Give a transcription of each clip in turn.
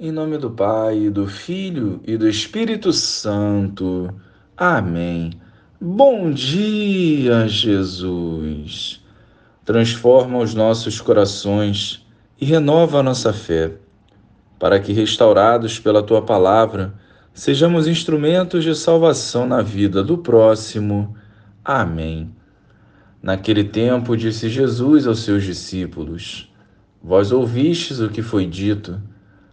Em nome do Pai, do Filho e do Espírito Santo. Amém. Bom dia, Jesus. Transforma os nossos corações e renova a nossa fé, para que, restaurados pela tua palavra, sejamos instrumentos de salvação na vida do próximo. Amém. Naquele tempo, disse Jesus aos seus discípulos: Vós ouvistes o que foi dito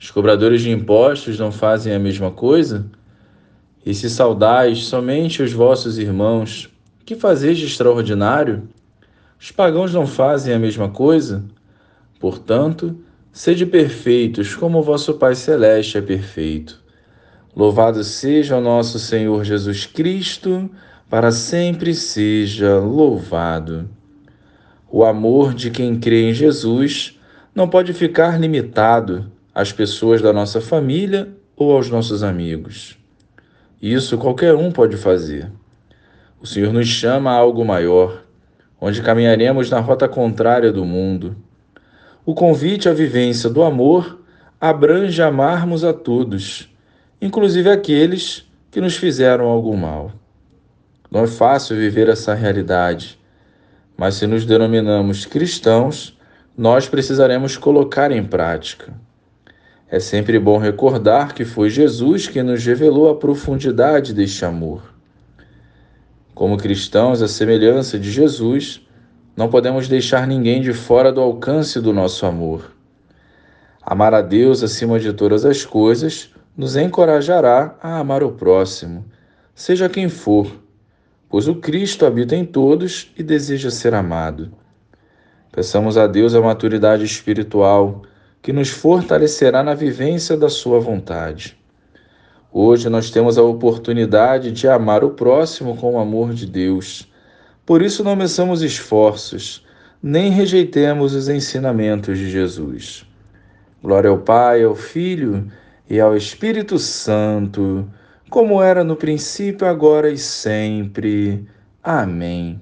Os cobradores de impostos não fazem a mesma coisa? E se saudais somente os vossos irmãos, que fazeis de extraordinário? Os pagãos não fazem a mesma coisa? Portanto, sede perfeitos, como o vosso Pai Celeste é perfeito. Louvado seja o nosso Senhor Jesus Cristo, para sempre seja louvado. O amor de quem crê em Jesus não pode ficar limitado às pessoas da nossa família ou aos nossos amigos. Isso qualquer um pode fazer. O Senhor nos chama a algo maior, onde caminharemos na rota contrária do mundo. O convite à vivência do amor abrange amarmos a todos, inclusive aqueles que nos fizeram algum mal. Não é fácil viver essa realidade, mas se nos denominamos cristãos, nós precisaremos colocar em prática. É sempre bom recordar que foi Jesus que nos revelou a profundidade deste amor. Como cristãos, à semelhança de Jesus, não podemos deixar ninguém de fora do alcance do nosso amor. Amar a Deus acima de todas as coisas nos encorajará a amar o próximo, seja quem for, pois o Cristo habita em todos e deseja ser amado. Peçamos a Deus a maturidade espiritual que nos fortalecerá na vivência da Sua vontade. Hoje nós temos a oportunidade de amar o próximo com o amor de Deus. Por isso não meçamos esforços, nem rejeitemos os ensinamentos de Jesus. Glória ao Pai, ao Filho e ao Espírito Santo, como era no princípio, agora e sempre. Amém.